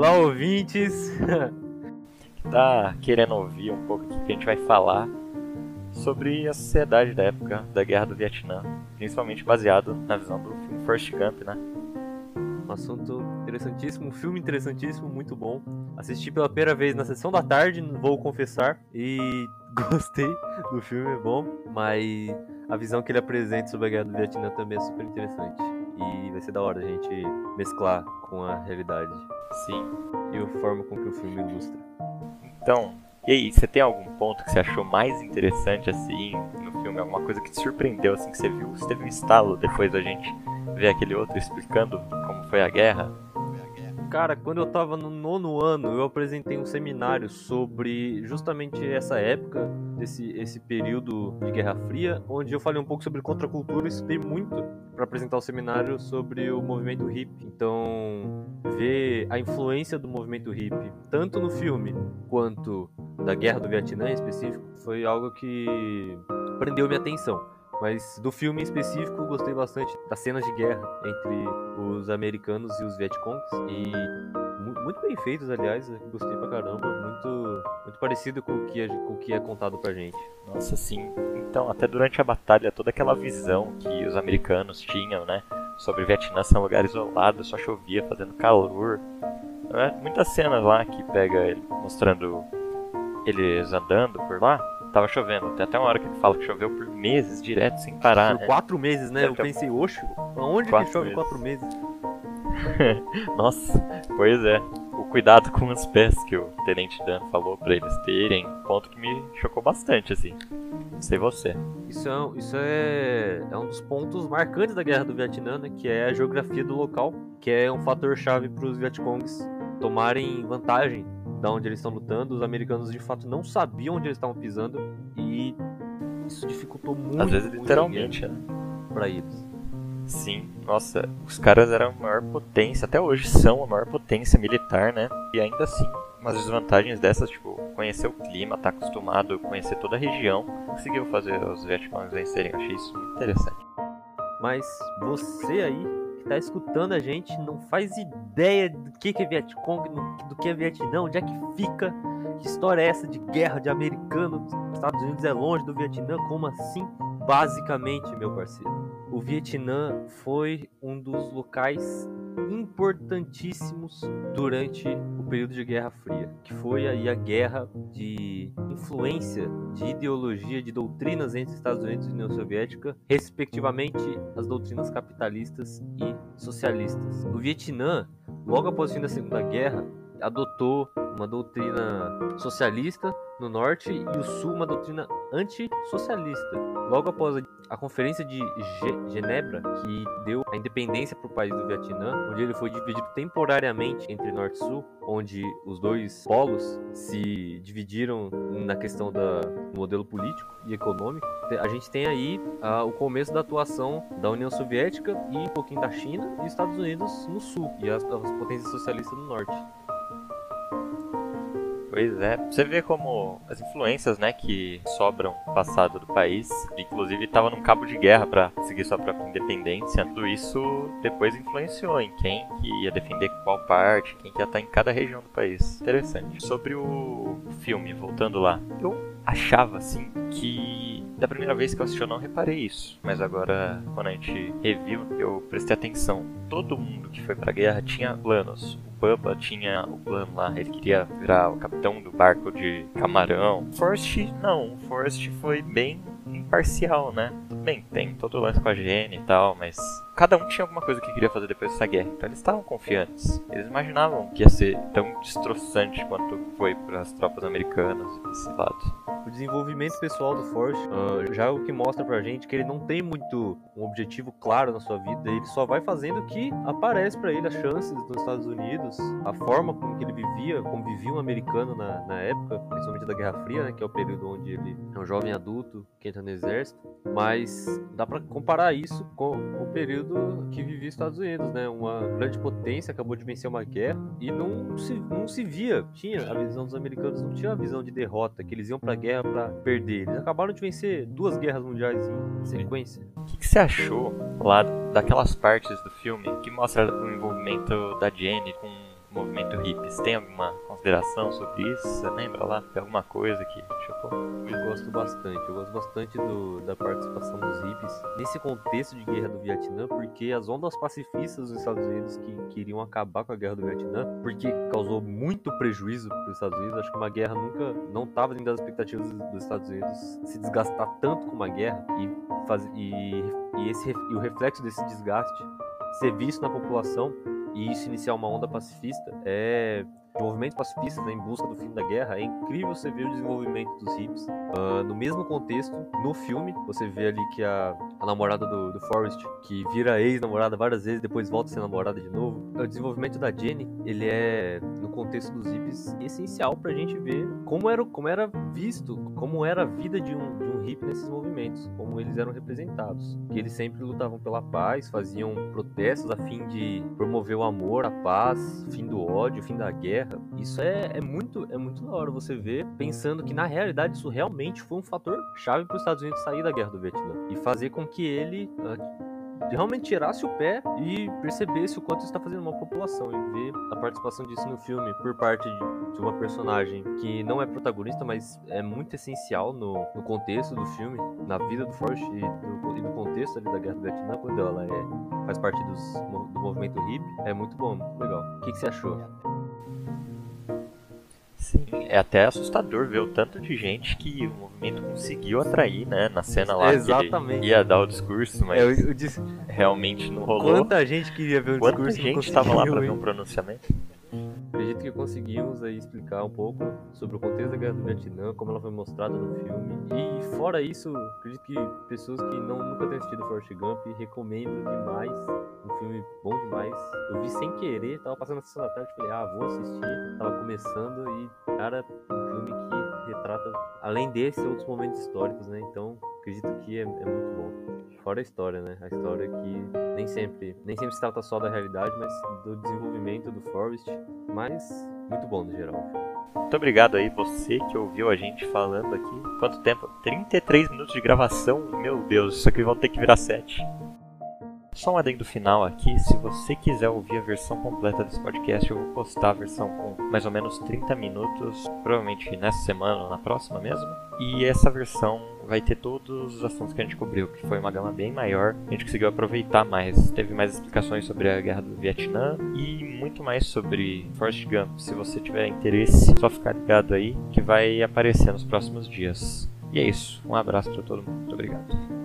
Olá, ouvintes! tá querendo ouvir um pouco o que a gente vai falar sobre a sociedade da época da Guerra do Vietnã, principalmente baseado na visão do filme First Camp, né? Um assunto interessantíssimo, um filme interessantíssimo, muito bom. Assisti pela primeira vez na sessão da tarde, vou confessar, e gostei do filme, é bom, mas a visão que ele apresenta sobre a Guerra do Vietnã também é super interessante. E vai ser da hora a gente mesclar com a realidade. Sim. E a forma com que o filme ilustra. Então, e aí, você tem algum ponto que você achou mais interessante assim no filme? Alguma coisa que te surpreendeu assim que você viu? Você teve um estalo depois da gente ver aquele outro explicando como foi a guerra? Cara, quando eu tava no nono ano, eu apresentei um seminário sobre justamente essa época, desse esse período de Guerra Fria, onde eu falei um pouco sobre contracultura e estudei muito para apresentar o seminário sobre o movimento hippie. Então, ver a influência do movimento hippie, tanto no filme quanto da Guerra do Vietnã em específico, foi algo que prendeu minha atenção. Mas do filme em específico, gostei bastante das cenas de guerra entre os americanos e os Vietcongs. E muito bem feitos, aliás. Gostei pra caramba. Muito, muito parecido com o, que é, com o que é contado pra gente. Nossa, sim. Então, até durante a batalha, toda aquela visão que os americanos tinham, né? Sobre Vietnã ser um lugar isolado, só chovia, fazendo calor. É, muitas cenas lá que pega ele mostrando eles andando por lá tava chovendo. Tem até uma hora que ele fala que choveu por meses, direto, sem parar. Por né? quatro meses, né? Eu pensei, oxe, aonde que chove meses. quatro meses? Nossa, pois é. O cuidado com os pés que o Tenente Dan falou para eles terem, ponto que me chocou bastante, assim. Não sei você. Isso é, isso é, é um dos pontos marcantes da Guerra do Vietnã, né? Que é a geografia do local, que é um fator chave para os Vietcongs tomarem vantagem da onde eles estão lutando. Os americanos de fato não sabiam onde eles estavam pisando e isso dificultou muito. Às vezes literalmente, né? Para eles. Sim, nossa, os caras eram a maior potência, até hoje são a maior potência militar, né? E ainda assim, umas desvantagens dessas, tipo, conhecer o clima, estar tá acostumado, conhecer toda a região, conseguiu fazer os Vietcongs vencerem. Eu achei isso muito interessante. Mas você aí que tá escutando a gente não faz ideia do que é Vietcong, do que é Vietnã, onde é que fica, que história é essa de guerra de americano, Estados Unidos é longe do Vietnã, como assim? Basicamente, meu parceiro, o Vietnã foi um dos locais importantíssimos durante o período de Guerra Fria, que foi aí a guerra de influência de ideologia, de doutrinas entre Estados Unidos e União Soviética, respectivamente as doutrinas capitalistas e socialistas. O Vietnã, logo após o fim da Segunda Guerra, adotou uma doutrina socialista no norte e o sul uma doutrina antissocialista. Logo após a Conferência de Genebra, que deu a independência para o país do Vietnã, onde ele foi dividido temporariamente entre norte e sul, onde os dois polos se dividiram na questão da, do modelo político e econômico, a gente tem aí uh, o começo da atuação da União Soviética e um pouquinho da China e Estados Unidos no sul e as, as potências socialistas no norte. Pois é, você vê como as influências, né, que sobram no passado do país, inclusive estava num cabo de guerra para seguir sua própria independência, tudo isso depois influenciou em quem que ia defender qual parte, quem que ia estar em cada região do país. Interessante. Sobre o filme, voltando lá, eu achava assim que da primeira vez que eu assisti eu não reparei isso, mas agora quando a gente reviu, eu prestei atenção. Todo mundo que foi pra guerra tinha planos. Bubba tinha o plano lá, ele queria virar o capitão do barco de camarão. Forrest não, Forrest foi bem imparcial, né? Tudo bem, tem todo o lance com a Jenny e tal, mas cada um tinha alguma coisa que queria fazer depois dessa guerra. Então eles estavam confiantes. Eles imaginavam que ia ser tão destroçante quanto foi para as tropas americanas desse lado o desenvolvimento pessoal do Forrest uh, já é o que mostra pra gente que ele não tem muito um objetivo claro na sua vida, ele só vai fazendo o que aparece para ele, as chances dos Estados Unidos, a forma como que ele vivia, como vivia um americano na, na época, principalmente da Guerra Fria, né, que é o período onde ele é um jovem adulto que entra no exército, mas dá para comparar isso com o período que vivia os Estados Unidos, né, uma grande potência acabou de vencer uma guerra e não se, não se via, tinha a visão dos americanos, não tinha a visão de derrota, que eles iam pra guerra para perder. Eles acabaram de vencer duas guerras mundiais em sequência. O que, que, você achou lá daquelas partes do filme que mostra o envolvimento da Jenny com movimento hippie. Você tem alguma consideração sobre isso? Você lembra lá? Tem alguma coisa que chocou? Eu gosto bastante, eu gosto bastante do, da participação dos hippies nesse contexto de guerra do Vietnã, porque as ondas pacifistas dos Estados Unidos que queriam acabar com a guerra do Vietnã, porque causou muito prejuízo para os Estados Unidos. Acho que uma guerra nunca não estava dentro das expectativas dos Estados Unidos se desgastar tanto com uma guerra e, faz, e, e, esse, e o reflexo desse desgaste ser visto na população e isso iniciar uma onda pacifista é de movimentos pacifistas né, em busca do fim da guerra, é incrível você ver o desenvolvimento dos hippies. Uh, no mesmo contexto, no filme, você vê ali que a, a namorada do, do Forrest, que vira ex-namorada várias vezes, depois volta a ser namorada de novo. O desenvolvimento da Jenny, ele é, no contexto dos hippies, essencial pra gente ver como era, como era visto, como era a vida de um, de um hippie nesses movimentos, como eles eram representados. Que eles sempre lutavam pela paz, faziam protestos a fim de promover o amor, a paz, o fim do ódio, o fim da guerra Isso é, é muito é muito da hora você ver, pensando que na realidade isso realmente foi um fator chave para os Estados Unidos sair da guerra do Vietnã e fazer com que ele uh, realmente tirasse o pé e percebesse o quanto está fazendo uma população e ver a participação disso no filme por parte de, uma personagem que não é protagonista, mas é muito essencial no, no contexto do filme, na vida do Forrest e do, e do contexto ali da Guerra do Vietnã, quando ela é, faz parte dos, do movimento hippie, é muito bom, legal. O que, que você achou? É até assustador ver o tanto de gente que o movimento conseguiu atrair, né? Na cena lá Exatamente. que ia dar o discurso, mas é, eu, eu disse... realmente não rolou. Quanta gente queria ver o Quanta discurso gente estava lá para ver um pronunciamento? Acredito que conseguimos aí explicar um pouco sobre o contexto da Guerra do Vietnã, como ela foi mostrada no filme. E fora isso, acredito que pessoas que não, nunca tenham assistido Forrest Gump recomendo demais. Um filme bom demais. Eu vi sem querer, tava passando a sessão da tarde, falei, ah, vou assistir. Tava começando e, cara, um filme que retrata, além desse, outros momentos históricos, né? Então, acredito que é, é muito bom. Fora a história, né? A história que nem sempre, nem sempre se trata só da realidade, mas do desenvolvimento do Forrest, mas muito bom no geral. Muito obrigado aí você que ouviu a gente falando aqui. Quanto tempo? 33 minutos de gravação? Meu Deus, isso aqui vão ter que virar 7. Só um adendo final aqui, se você quiser ouvir a versão completa desse podcast, eu vou postar a versão com mais ou menos 30 minutos, provavelmente nessa semana ou na próxima mesmo. E essa versão vai ter todos os assuntos que a gente cobriu, que foi uma gama bem maior. A gente conseguiu aproveitar mais, teve mais explicações sobre a guerra do Vietnã e muito mais sobre Forrest Gump. Se você tiver interesse, só ficar ligado aí que vai aparecer nos próximos dias. E é isso. Um abraço para todo mundo. Muito obrigado.